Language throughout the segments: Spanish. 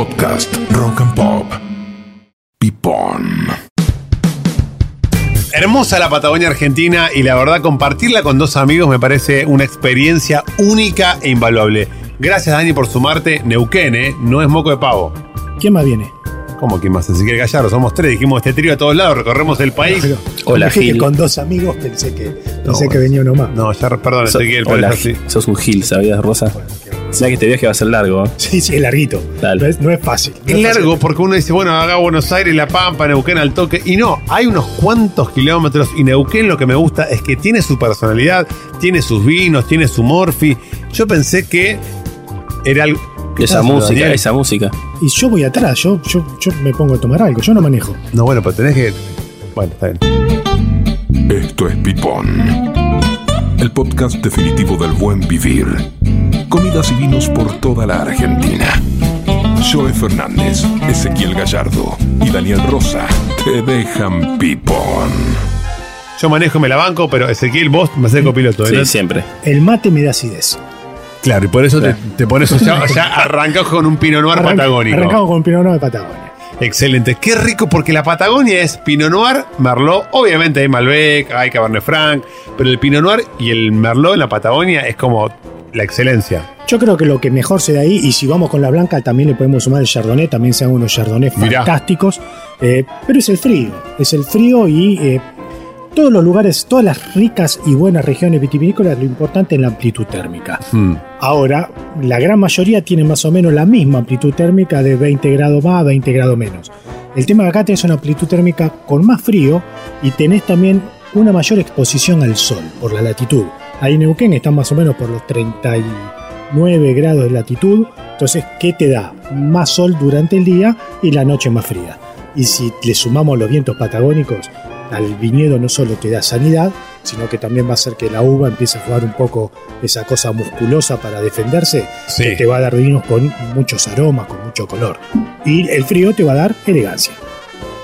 Podcast Rock and Pop. Pipón. Hermosa la Patagonia Argentina y la verdad compartirla con dos amigos me parece una experiencia única e invaluable. Gracias Dani por sumarte. Neuquén, ¿eh? No es moco de pavo. ¿Quién más viene? ¿Cómo que más? Ezequiel Gallardo, somos tres, dijimos este trío a todos lados, recorremos el país. Pero, Hola, Gil. con dos amigos pensé que, pensé No, que venía uno más. No, ya, perdón, So- Ezequiel, pero Hola, es así. sos un gil, ¿sabías, Rosa? Sabes que este viaje va a ser largo. ¿eh? Sí, sí, es larguito. No es, no es fácil. No Es largo porque uno dice, bueno, haga Buenos Aires, La Pampa, Neuquén al toque. Y no, hay unos cuantos kilómetros. Y Neuquén lo que me gusta es que tiene su personalidad, tiene sus vinos, tiene su morfi. Yo pensé que era algo. ¿Qué Esa música, Daniel? esa música. Y yo voy atrás, yo, yo, yo me pongo a tomar algo, yo no manejo. No, bueno, pero tenés que. Bueno, está bien. Esto es Pipón. El podcast definitivo del buen vivir. Comidas y vinos por toda la Argentina. Joe Fernández, Ezequiel Gallardo y Daniel Rosa te dejan Pipón. Yo manejo y me la banco, pero Ezequiel, vos me haces copiloto. Sí, ¿no? siempre. El mate me da acidez. Claro, y por eso te, te pones ya, ya con un Pinot Noir Arranca- patagónico. Arrancamos con Pinot Noir de Patagonia. Excelente, qué rico porque la Patagonia es Pinot Noir, Merlot, obviamente hay Malbec, hay Cabernet Franc, pero el Pinot Noir y el Merlot en la Patagonia es como la excelencia. Yo creo que lo que mejor se da ahí, y si vamos con la blanca, también le podemos sumar el Chardonnay, también se dan unos Chardonnay Mirá. fantásticos. eh, pero es el frío, es el frío y eh, todos los lugares, todas las ricas y buenas regiones vitivinícolas, lo importante es la amplitud térmica. Hmm. Ahora, la gran mayoría tiene más o menos la misma amplitud térmica de 20 grados más, 20 grados menos. El tema de acá tenés una amplitud térmica con más frío y tenés también una mayor exposición al sol por la latitud. Ahí en Neuquén están más o menos por los 39 grados de latitud. Entonces, ¿qué te da? Más sol durante el día y la noche más fría. Y si le sumamos los vientos patagónicos, al viñedo no solo te da sanidad, sino que también va a hacer que la uva empiece a jugar un poco esa cosa musculosa para defenderse, Sí. que te va a dar vinos con muchos aromas, con mucho color. Y el frío te va a dar elegancia.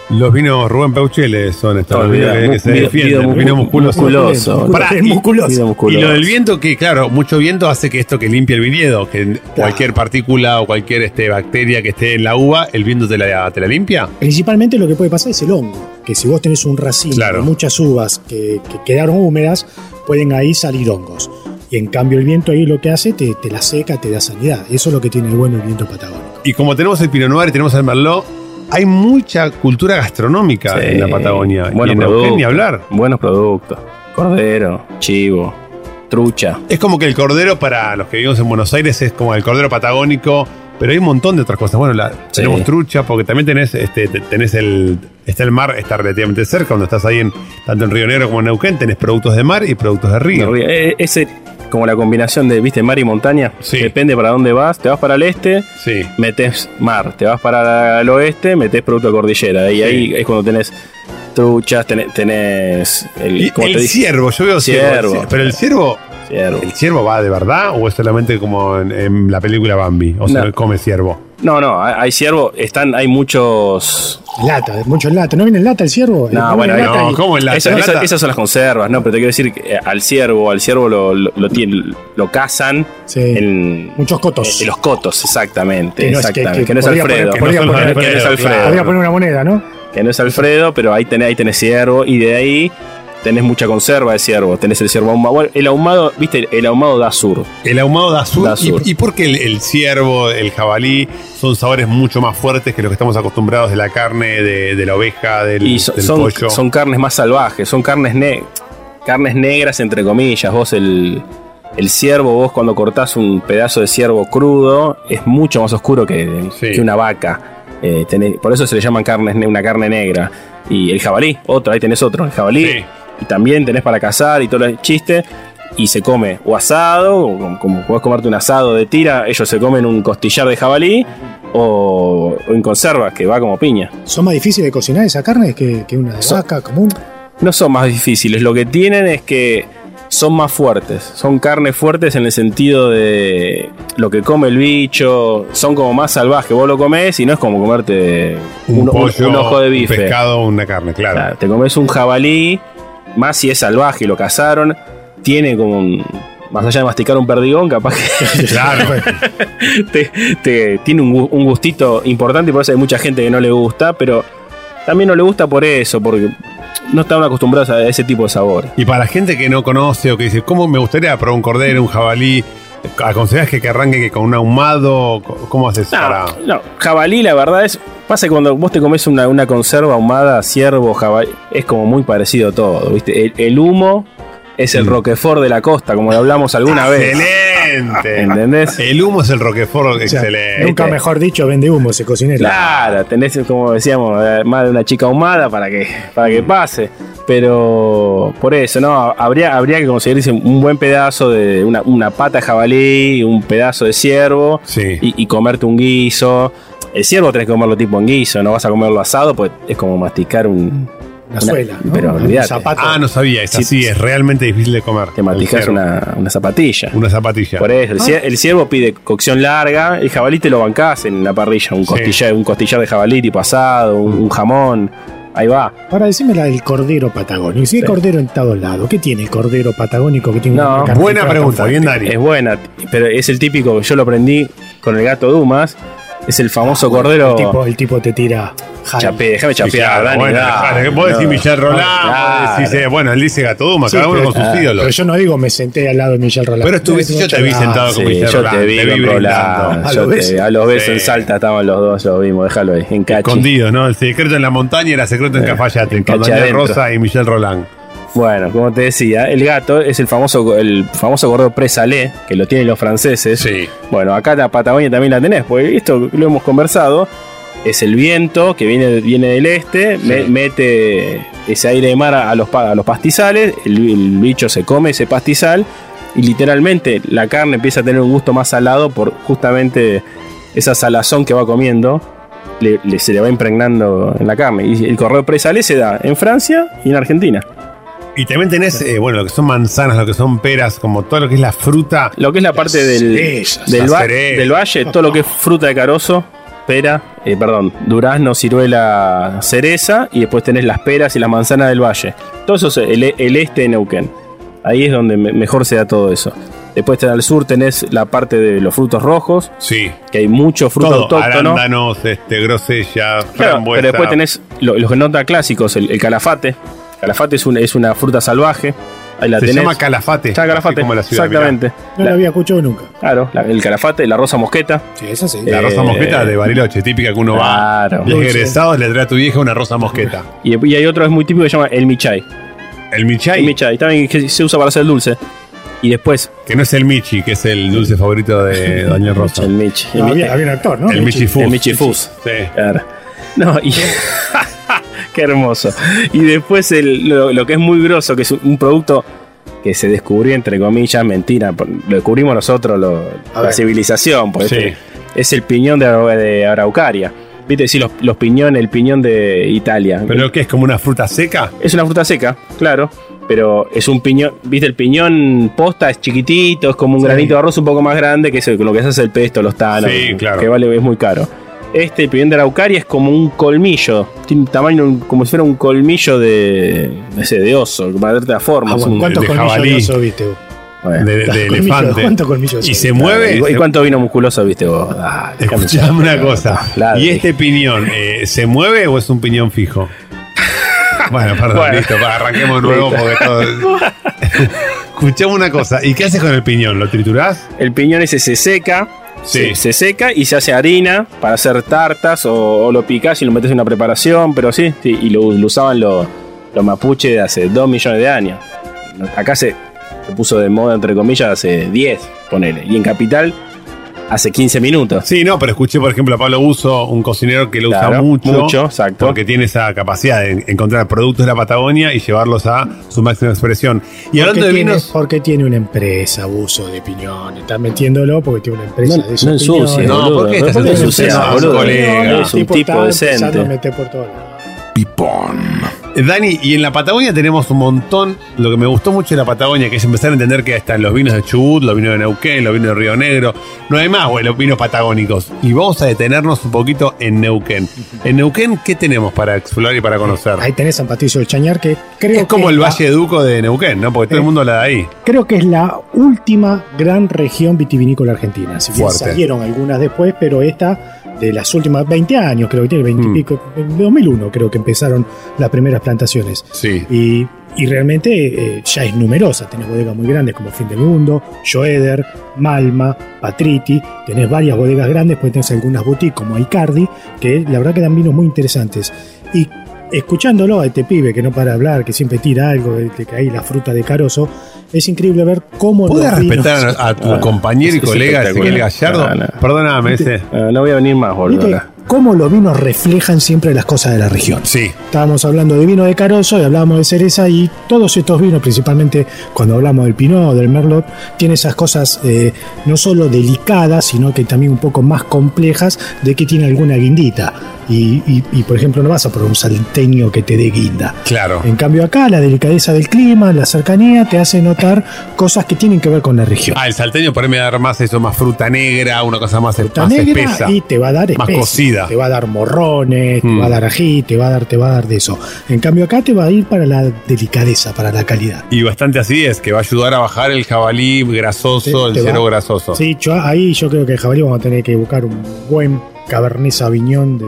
Los vinos Rubén Peuchele son estos los vinos que, que se defienden, vido vino musculoso. musculoso. Pará, y- musculoso. Y lo del viento, que claro, mucho viento hace que esto que limpie el viñedo, que cualquier partícula o cualquier este, bacteria que esté en la uva, el viento te la, te la limpia. Principalmente lo que puede pasar es el hongo, que si vos tenés un racimo Claro. de muchas uvas que, que quedaron húmedas, pueden ahí salir hongos. Y en cambio el viento ahí lo que hace, te, te la seca, te da sanidad. Eso es lo que tiene de bueno el viento patagónico. Y como tenemos el Pinot Noir y tenemos el Merlot, hay mucha cultura gastronómica Sí. en la Patagonia. Buenos y en productos. ni hablar. Buenos productos. Cordero, chivo, trucha. Es como que el cordero para los que vivimos en Buenos Aires es como el cordero patagónico, pero hay un montón de otras cosas. Bueno, la- Sí. tenemos trucha, porque también tenés, este, te- tenés el, está el mar, está relativamente cerca, cuando estás ahí en, tanto en Río Negro como en Neuquén, tenés productos de mar y productos de río. Eh, Ese, como la combinación de, viste, mar y montaña. Sí. Depende para dónde vas. Te vas para el este, Sí. metes mar. Te vas para el oeste, metes producto de cordillera. Y Sí. ahí es cuando tenés truchas, tenés, tenés el, Y ¿cómo el te ciervo, yo veo. Ciervo. Pero el ciervo, Ciervo. ¿el ciervo va de verdad o es solamente como en, en la película Bambi? O sea, No. come ciervo. No, no, hay, hay ciervo, están, hay muchos. Lata, mucho en lata. ¿No viene en lata el ciervo? No, Eh, bueno, lata no, y- ¿cómo en lata? Esa- ¿En esa- lata? esas son las conservas, ¿no? Pero te quiero decir que eh, al ciervo, al ciervo lo, lo, lo tienen- lo cazan Sí. en, Muchos cotos. en los cotos, exactamente. Que no es- que- exactamente. que Que no es Alfredo. poner- podría que no es- poner- que no es Alfredo, Alfredo. Podría poner una moneda, ¿no? Que no es Alfredo, pero ahí tenés, ahí tenés ciervo y de ahí tenés mucha conserva de ciervo. Tenés el ciervo ahumado. Bueno, el ahumado, viste, el ahumado da sur. El ahumado da azul. ¿Y, y por qué el, el ciervo, el jabalí son sabores mucho más fuertes que los que estamos acostumbrados de la carne, de, de la oveja, del, Y so- del son, pollo? son carnes más salvajes, son carnes, ne- carnes negras, entre comillas. Vos, el, el ciervo, vos cuando cortás un pedazo de ciervo crudo, es mucho más oscuro que, Sí. que una vaca. Eh, tenés- por eso se le llaman carnes, ne- una carne negra. Y el jabalí, otro, ahí tenés otro, el jabalí. Sí. Y también tenés para cazar y todo el chiste. Y se come o asado, o como, podés comerte un asado de tira, ellos se comen un costillar de jabalí o, o en conserva, que va como piña. ¿Son más difíciles de cocinar esa carne que, que una de Son- vaca común? No son más difíciles, lo que tienen es que son más fuertes. Son carnes fuertes en el sentido de lo que come el bicho. Son como más salvajes. Vos lo comés y no es como comerte un, un, pollo, un ojo de un bife. pescado, una carne, claro. Claro, te comes un jabalí, más si es salvaje lo cazaron. Tiene como un, más allá de masticar un perdigón, capaz que Claro. te, te- tiene un gustito importante y por eso hay mucha gente que no le gusta, pero también no le gusta por eso, porque no están acostumbrados a ese tipo de sabor. Y para la gente que no conoce o que dice, ¿cómo me gustaría probar un cordero, un jabalí? ¿Aconsejás que, que arranque que con un ahumado? ¿Cómo haces para...? No, jabalí la verdad es, pasa que cuando vos te comes una, una conserva ahumada, ciervo, jabalí, es como muy parecido todo, ¿viste? El, el humo es el Mm. roquefort de la costa, como lo hablamos alguna vez. ¡Excelente! ¿Entendés? El humo es el Roquefort, O sea, excelente. nunca mejor dicho, vende humo ese cocinero. Claro, tenés, como decíamos, eh, más de una chica ahumada para que, para que pase. Pero por eso, ¿no? Habría, habría que conseguirse un buen pedazo de una, una pata de jabalí, un pedazo de ciervo Sí. y, y comerte un guiso. El ciervo tenés que comerlo tipo en guiso, no vas a comerlo asado, pues es como masticar un. Una una- suela. ¿no? pero Un zapato. Ah, no sabía. Es Sí. así, es realmente difícil de comer. Te masticas una, una zapatilla. Una zapatilla. Por eso, el, cier- el ciervo pide cocción larga, el jabalí te lo bancás en la parrilla, un Sí. costillar, un costillar de jabalí tipo asado, un, un jamón, ahí va. Ahora decime la del cordero patagónico. Si hay Sí. cordero en todos lados, ¿qué tiene el cordero patagónico que tiene No, una Buena pregunta, bien fuerte? Dari. Es buena, pero es el típico, yo lo aprendí con el gato Dumas, es el famoso cordero. El tipo, el tipo te tira. Chapé, déjame Sí, chapear, claro, Dani, bueno, dale, claro, vos decís no. Michel Roland, Claro. vos decís, eh, bueno, él dice Gato Duma, Sí, cada uno pero- con sus ah, ídolos. Pero yo no digo me senté al lado de Michel Roland. Pero estuviste- yo te vi Ah, sentado con Sí, Michel yo Roland, te vi te vi. Roland, ¿A yo los besos? a los besos en. Salta estaban los dos, lo vimos, déjalo ahí, en Cachi. Escondidos, ¿no? El secreto en la montaña y el secreto en Eh, Cafayate, en con adentro. Rosa y Michel Roland. Bueno, como te decía, el gato es el famoso, el famoso cordero presalé, que lo tienen los franceses. Sí. Bueno, acá la Patagonia también la tenés, porque esto lo hemos conversado. Es el viento que viene, viene del este, me- mete ese aire de mar a los, a los pastizales, el, el bicho se come ese pastizal y literalmente la carne empieza a tener un gusto más salado por justamente esa salazón que va comiendo. Le, le- se le va impregnando en la carne. Y el cordero presalé se da en Francia y en Argentina. Y también tenés, eh, bueno, lo que son manzanas, lo que son peras, como todo lo que es la fruta. Lo que es la parte del, cerezas, del, va- cerezas. del valle, todo lo que es fruta de carozo, pera, eh, perdón, durazno, ciruela, cereza, y después tenés las peras y las manzanas del valle. Todo eso es el, el este de Neuquén. Ahí es donde me- mejor se da todo eso. Después al sur tenés la parte de los frutos rojos, Sí. que hay mucho fruto Todo, autóctono. arándanos, este, grosella, Claro, frambuesa. pero después tenés lo- los que nota clásicos, el, el calafate. Calafate es una, es una fruta salvaje. Ahí la Se tenés. llama calafate. Está calafate, como la ciudad, exactamente. No La- había escuchado nunca. claro, la- el calafate, la rosa mosqueta. Sí, eso sí. mirá. La rosa Eh, mosqueta de Bariloche, típica que uno Claro. va. Egresados le trae a tu vieja una rosa mosqueta. Y, y hay otro que es muy típico que se llama el michay. El Michay, El michay, también que se usa para hacer dulce. Y después, que no es el Michi, que es el dulce favorito de Daniel Rosa. el mich. El, No, mi- había, había un actor, ¿no? El Michifus. el michifus. Sí. Claro. No, y. Qué hermoso. Y después el- lo, lo que es muy grosso, que es un producto que se descubrió, entre comillas, mentira. por- Lo descubrimos nosotros, lo- la civilización. Porque Sí. este es el piñón de, de Araucaria. Viste, sí, los, los piñones, el piñón de Italia. ¿Pero qué es como una fruta seca? Es una fruta seca, claro. Pero es un piñón, viste, el piñón posta es chiquitito, es como un Sí. granito de arroz un poco más grande, que es lo que se hace el pesto, los tanos, Sí, claro. que vale, es muy caro. Este, el piñón de Araucaria, es como un colmillo, tiene un tamaño como si fuera un colmillo de, no sé, de oso, para darte la forma. Ah, bueno, ¿Cuántos de colmillos jabalí. de oso viste vos? bueno. De, de elefante. ¿Cuántos colmillos ¿Y se mueve? ¿Y, cuánto vino musculoso viste vos? Ah, Escuchame una cosa. Claro. ¿Y este piñón eh, se mueve o es un piñón fijo? Bueno, perdón, Bueno. listo, pa, arranquemos de nuevo porque todo. Escuchame una cosa. ¿Y qué haces con el piñón? ¿Lo triturás? El piñón ese se seca. Se, se seca y se hace harina para hacer tartas o, lo picás y lo metes en una preparación, pero sí, y lo, lo usaban los, los mapuches de hace 2 millones de años. Acá se, se puso de moda, entre comillas, hace 10, ponele. Y en Capital, hace 15 minutos. Sí, no, pero escuché, por ejemplo, a Pablo Buzo, un cocinero que lo usa Claro, mucho. mucho, exacto. Porque tiene esa capacidad de encontrar productos de la Patagonia y llevarlos a su máxima expresión. Y hablando de tiene, vinos. porque tiene una empresa, abuso de piñones. Está metiéndolo porque tiene una empresa No, de esos no ensucies. No, boludo. ¿por qué estás ¿Por qué haciendo ensucias, eso, boludo? colega? Es un tipo tipo decente. meter por. Pipón. Eh, Dani, y en la Patagonia tenemos un montón. Lo que me gustó mucho de la Patagonia, que es empezar a entender que están los vinos de Chubut, los vinos de Neuquén, los vinos de Río Negro. No hay más, güey, los vinos patagónicos. Y vamos a detenernos un poquito en Neuquén. En Neuquén, ¿qué tenemos para explorar y para conocer? Ahí tenés San Patricio del Chañar, que creo es como que el la- Valle de Duco de Neuquén, ¿no? Porque todo el mundo la da ahí. Creo que es la última gran región vitivinícola argentina. Si bien salieron algunas después, pero esta de las últimas 20 años, creo que tiene 20 y Mm. pico, en 2001 creo que empezaron las primeras plantaciones. Sí. Y, y realmente eh, ya es numerosa. Tenés bodegas muy grandes como Fin del Mundo, Joeder, Malma, Patriti. Tenés varias bodegas grandes, pues tenés algunas boutiques como Icardi, que la verdad que dan vinos muy interesantes. Y escuchándolo a este pibe que no para de hablar, que siempre tira algo, de de que hay la fruta de carozo, es increíble ver cómo ¿Puedes vinos- respetar a, tu Ah, compañero y colega Ezequiel. Gallardo? No, no. Perdóname, ese. Ah, no voy a venir más, boludo. Cómo los vinos reflejan siempre las cosas de la región. Sí. Estábamos hablando de vino de Carozo y hablábamos de cereza y todos estos vinos, principalmente cuando hablamos del Pinot o del Merlot, tienen esas cosas eh, no solo delicadas, sino que también un poco más complejas de que tiene alguna guindita. Y, y- y, por ejemplo, no vas a probar un salteño que te dé guinda. Claro. En cambio acá la delicadeza del clima, la cercanía, te hace notar cosas que tienen que ver con la región. Ah, el salteño por ahí me va a dar más eso, más fruta negra, una cosa más, Fruta más negra espesa. y te va a dar Más especia, Te va a dar morrones, te Mm. va a dar ají, te va a dar, te va a dar de eso. En cambio acá te va a ir para la delicadeza, para la calidad. Y bastante así es, que va a ayudar a bajar el jabalí grasoso, Te- el cero grasoso. Sí, yo, ahí yo creo que el jabalí vamos a tener que buscar un buen Cabernet Sauvignon de,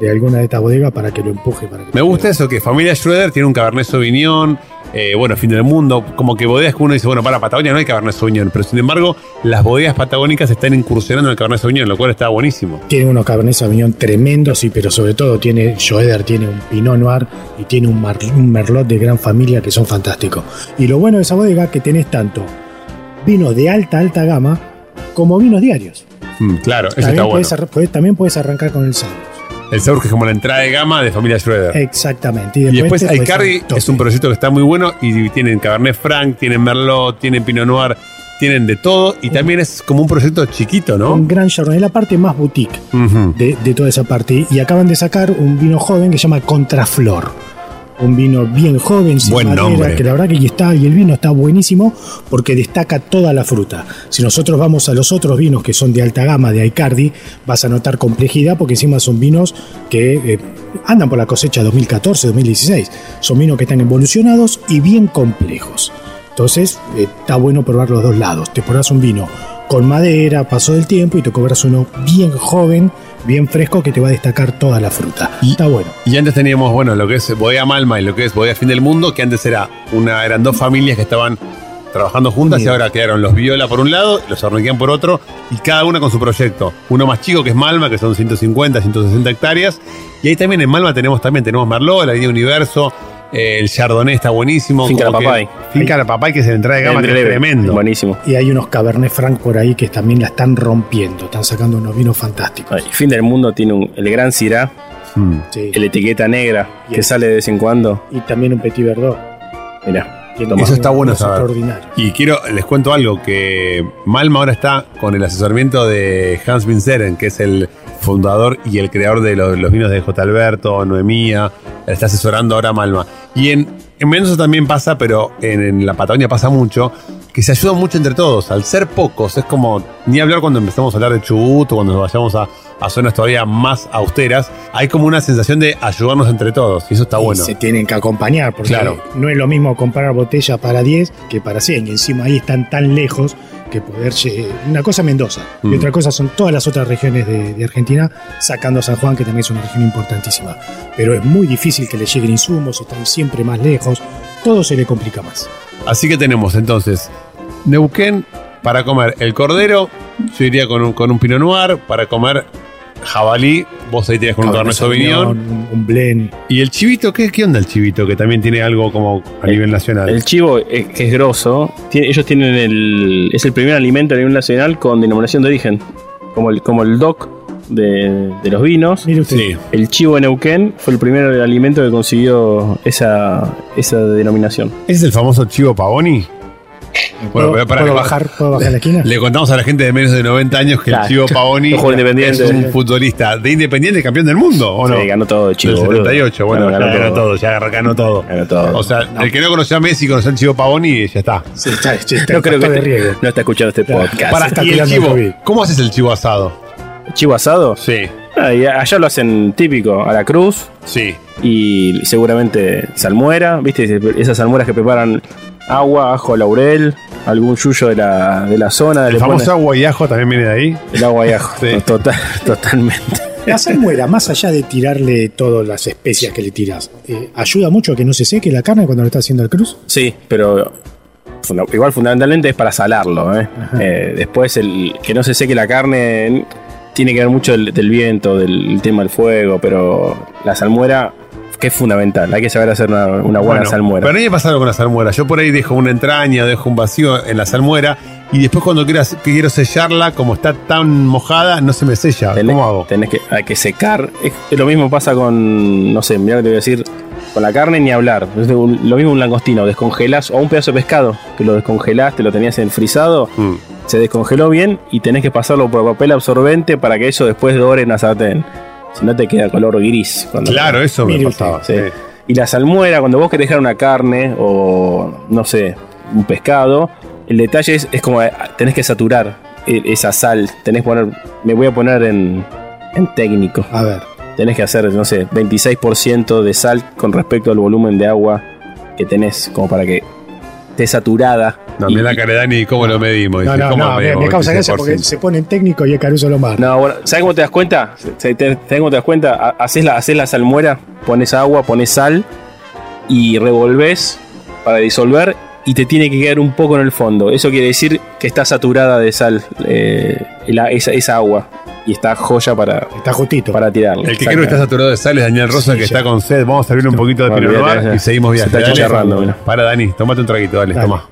de alguna de estas bodegas para que lo empuje. Para que Me gusta eso, que familia Schroeder tiene un Cabernet Sauvignon, eh, bueno, fin del mundo, como que bodegas que uno dice, bueno, para Patagonia no hay Cabernet Sauvignon, pero sin embargo, las bodegas patagónicas están incursionando en el Cabernet Sauvignon, lo cual está buenísimo. Tiene unos Cabernet Sauvignon tremendos, sí, pero sobre todo tiene Joeder, tiene un Pinot Noir y tiene un, Mar- un Merlot de gran familia que son fantásticos. Y lo bueno de esa bodega es que tenés tanto vinos de alta, alta gama como vinos diarios. Mm, claro, eso También, está bueno. también puedes arrancar con el Sauvignon. El Sour que es como la entrada de gama de familia Schroeder. Exactamente. Y después Icardi al tope. es un proyecto que está muy bueno y tienen Cabernet Franc, tienen Merlot, tienen Pinot Noir, tienen de todo y también es como un proyecto chiquito, ¿no? Un gran Chardonnay, la parte más boutique de, de toda esa parte. Y acaban de sacar un vino joven que se llama Contraflor. Un vino bien joven, sin Buen madera, nombre. que la verdad que está, y el vino está buenísimo porque destaca toda la fruta. Si nosotros vamos a los otros vinos que son de alta gama, de Icardi, vas a notar complejidad porque encima son vinos que eh, andan por la cosecha 2014, 2016. Son vinos que están evolucionados y bien complejos. Entonces, eh, está bueno probar los dos lados. Te pruebas un vino con madera, paso del tiempo, y te cobras uno bien joven, bien fresco, que te va a destacar toda la fruta. Y- está bueno. Y antes teníamos, bueno, lo que es Bodega Malma y lo que es Bodega Fin del Mundo, que antes era una, eran dos familias que estaban trabajando juntas y ahora quedaron los Viola por un lado, los Arnequian por otro, y cada una con su proyecto. Uno más chico que es Malma, que son 150, 160 hectáreas. Y ahí también en Malma tenemos también, tenemos Merlot, la línea Universo, el Chardonnay está buenísimo. Finca como La que- Papay. Finca La Papay, que es la entrada de gama, que es tremendo. Buenísimo. Y hay unos Cabernet Franc por ahí que también la están rompiendo, están sacando unos vinos fantásticos. Ay, Fin del mundo tiene un, el gran Syrah, Mm. Sí. el etiqueta negra, que sale de vez en cuando. Y también un Petit Verdot. Mirá, Eso está bueno saber. extraordinarios. Y quiero, les cuento algo, que Malma ahora está con el asesoramiento de Hans Vinceren, que es el fundador y el creador de los, los vinos de J. Alberto, Noemía, está asesorando ahora Malma. Y en, en Mendoza también pasa, pero en, en la Patagonia pasa mucho, que se ayudan mucho entre todos. Al ser pocos, es como, ni hablar cuando empezamos a hablar de Chubut o cuando nos vayamos a, a zonas todavía más austeras, hay como una sensación de ayudarnos entre todos, y eso está Y bueno. se tienen que acompañar, porque Claro. no es lo mismo comprar botella para 10 que para 100. Y encima ahí están tan lejos que poder. Una cosa Mendoza Mm. y otra cosa son todas las otras regiones de, de Argentina, sacando a San Juan, que también es una región importantísima. Pero es muy difícil que le lleguen insumos, están siempre más lejos, todo se le complica más. Así que tenemos entonces Neuquén para comer el cordero, yo iría con un, con un Pinot Noir, para comer jabalí, vos ahí tirás con un Cabernet Sauvignon. un, blend. ¿Y el chivito? ¿qué, ¿Qué onda el chivito? Que también tiene algo como a El- nivel nacional. El chivo es, es grosso. Tiene- ellos tienen el. Es el primer alimento a nivel nacional con denominación de origen. Como el, como el DOC de, de los vinos. Mire usted, sí. El chivo de Neuquén fue el primer alimento que consiguió esa, esa denominación. ¿Ese es el famoso chivo Pavoni? ¿Puedo, pero pará, puedo bajar, ¿Puedo bajar la esquina? Le contamos a la gente de menos de 90 años que Claro. el Chivo Paoni es un futbolista de Independiente campeón del mundo, ¿o no? Sí, ganó todo, Chivo, Del boludo. 78, bueno, Ganó, ya ganó todo. todo, ya ganó todo. Ganó todo. O sea, el que no conoció a Messi conoció al Chivo Paoni ya está. Sí, está, sí, está No creo que de te- riego. no está escuchando este Claro. podcast. Para, está y el chivo. ¿cómo haces el chivo asado? ¿Chivo asado? Sí, Ah, y allá lo hacen típico, a la cruz sí. y seguramente salmuera, ¿viste? Esas salmueras que preparan agua, ajo, laurel, algún yuyo de la, de la zona. El famoso ponen agua y ajo también viene de ahí. el agua y ajo. Sí. Total, totalmente. La salmuera, más allá de tirarle todas las especias que le tiras, eh, ¿ayuda mucho a que no se seque la carne cuando lo está haciendo el cruz? Sí, pero funda- igual fundamentalmente es para salarlo. ¿eh? Eh, después el que no se seque la carne tiene que ver mucho del, del viento, del el tema del fuego, pero la salmuera que es fundamental. Hay que saber hacer una, una buena Bueno, salmuera. Pero a mí me pasa algo con la salmuera. Yo por ahí dejo una entraña, dejo un vacío en la salmuera y después cuando quiero, quiero sellarla, como está tan mojada, no se me sella. Tenés, ¿Cómo hago? tenés que, hay que secar. Es, es lo mismo pasa con, no sé, mirá lo que te voy a decir, con la carne ni hablar. Es un- lo mismo un langostino, descongelás, o un pedazo de pescado, que lo descongelaste, lo tenías en frisado, Mm. se descongeló bien y tenés que pasarlo por papel absorbente para que eso después dore en la sartén. Si no te queda color gris. cuando- Claro, eso me pasaba. Sí. sí. Y la salmuera, cuando vos querés dejar una carne o, no sé, un pescado, el detalle es, es como eh, tenés que saturar eh, esa sal. Tenés que poner, me voy a poner en, en técnico. A ver, Tenés que hacer, no sé, 26% de sal con respecto al volumen de agua que tenés, como para que esté saturada. No, mira la cara Dani, ¿cómo lo medimos? no, no, ¿cómo no, me, medimos? me causa gracia porque 26%. se pone en técnico y el Caruso lo mata. No, bueno, ¿sabes cómo te das cuenta? ¿Sabes cómo te das cuenta? Ha- Haces la, haces la salmuera, pones agua, pones sal y revolves para disolver y te tiene que quedar un poco en el fondo. Eso quiere decir que está saturada de sal eh, la- esa, esa agua y está joya para, Está justito. para tirarle. El que creo que está saturado de sal es Daniel Rosa, Sí, que ya. está con sed. Vamos a servir un poquito de No, Pinot olvídate, Noir ya. y seguimos Se viaje. está Dale. chicharrando, mira. Para, Dani, tomate un traguito, dale, Dale. toma.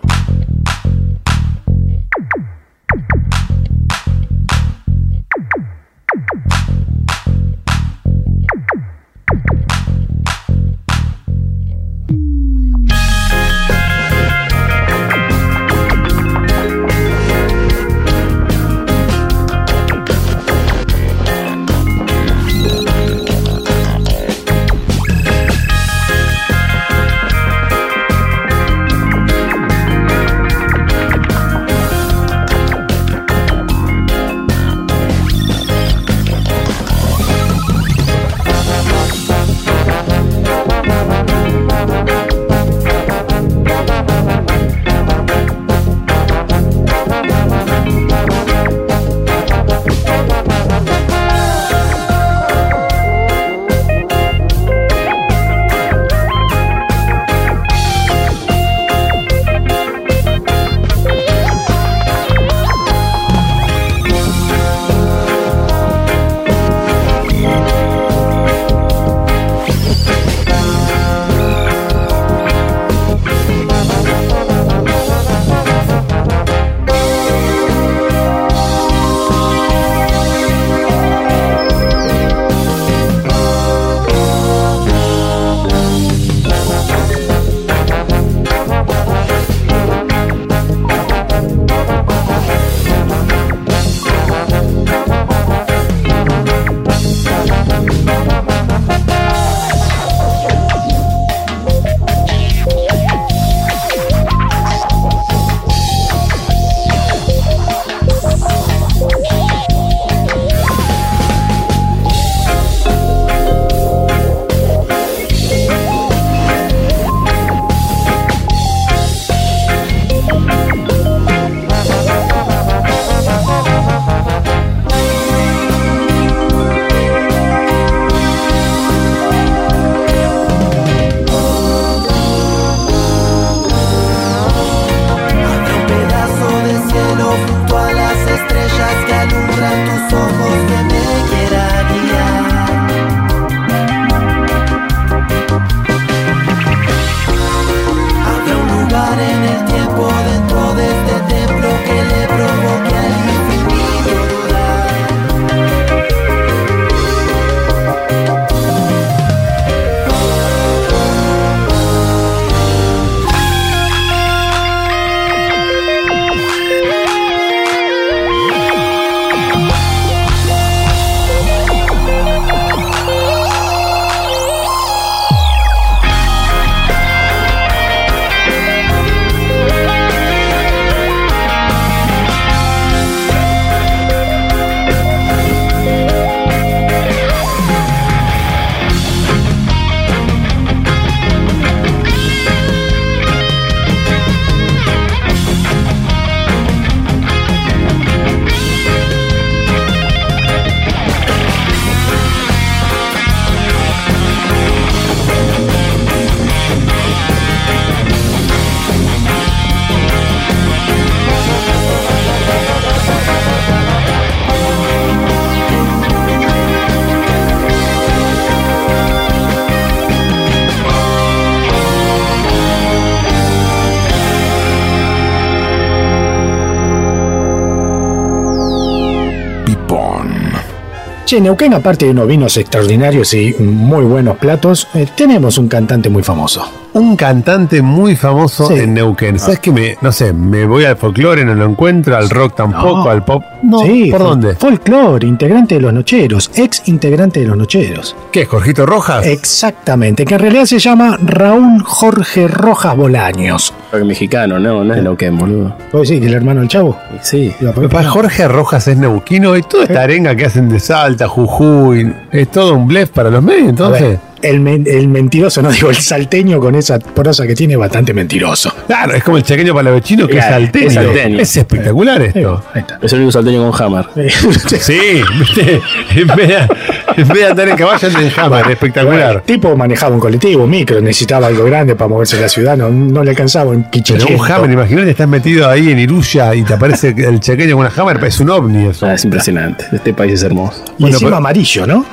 Che, Neuquén, aparte de unos vinos extraordinarios y muy buenos platos, eh, tenemos un cantante muy famoso. Un cantante muy famoso Sí. en Neuquén. ¿Sabes qué? Me, no sé, me voy al folclore, no lo encuentro, al rock tampoco, No. al pop. No, Sí, ¿por fol- dónde? Folclore, integrante de los Nocheros, ex integrante de los Nocheros. ¿Qué es, Jorgito Rojas? Exactamente, que en realidad se llama Raúl Jorge Rojas Bolaños. Rock mexicano, no, no es Neuquén, boludo. ¿Puedo decir que el hermano del chavo? Sí. Papá, Jorge Rojas es neuquino y toda esta arenga que hacen de Salta, Jujuy, es todo un blef para los medios, A entonces. El, men- el mentiroso, no digo el salteño con esa prosa que tiene, bastante mentiroso. Claro, es como el chequeño palavecino que Claro, es salteño. es salteño. Es espectacular esto. Ahí está. Es el único salteño con Hammer. Sí, viste, en vez, de, en vez de andar en caballo, anda en Hammer, espectacular. El tipo manejaba un colectivo, un micro, necesitaba algo grande para moverse en la ciudad, no, no le alcanzaba un Pero un Hammer, imagínate, estás metido ahí en Iruya y te aparece el chequeño con una Hammer, es un ovni eso. Ah, es impresionante. Este país es hermoso. Y Bueno, encima pero- amarillo, ¿no?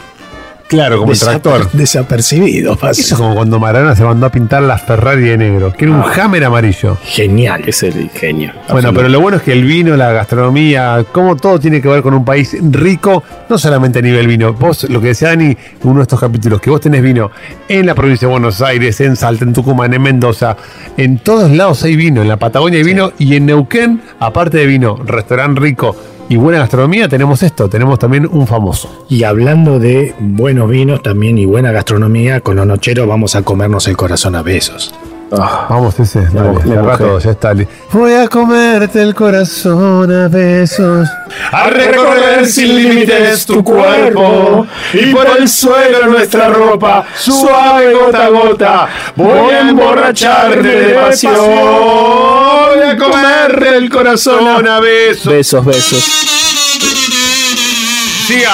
Claro, como el tractor. Desapercibido, pasa. Eso es como cuando Maradona se mandó a pintar la Ferrari de negro, que era un Hammer amarillo. Genial. Es el genio. Bueno, pero lo bueno es que el vino, la gastronomía, como todo tiene que ver con un país rico, no solamente a nivel vino. Vos, lo que decía Dani en uno de estos capítulos, que vos tenés vino en la provincia de Buenos Aires, en Salta, en Tucumán, en Mendoza, en todos lados hay vino, en la Patagonia hay vino y en Neuquén, aparte de vino, restaurante rico y buena gastronomía, tenemos esto, tenemos también un famoso. Y hablando de buenos vinos también y buena gastronomía, con los nocheros vamos a comernos el corazón a besos. Ah, Vamos ese, dale, me rato ya está. Voy a comerte el corazón a besos. A recorrer sin límites tu cuerpo y por el suelo nuestra ropa, suave gota a gota, voy a emborracharte de pasión. Voy a comerle el corazón a besos. Besos, besos. Siga.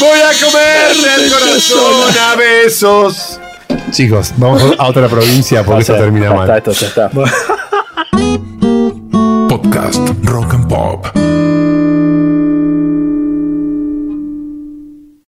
Voy a comerle el corazón a besos. Chicos, vamos a otra provincia porque esto termina Ya está, mal. esto ya está. Podcast Rock and Pop.